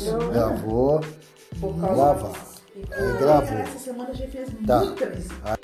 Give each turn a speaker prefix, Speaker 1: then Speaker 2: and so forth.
Speaker 1: Isso, então, gravou.
Speaker 2: Por causa
Speaker 1: Gravar.
Speaker 2: disso.
Speaker 1: É, gravou.
Speaker 3: Essa semana a gente fez
Speaker 1: Tá.
Speaker 3: muita visita.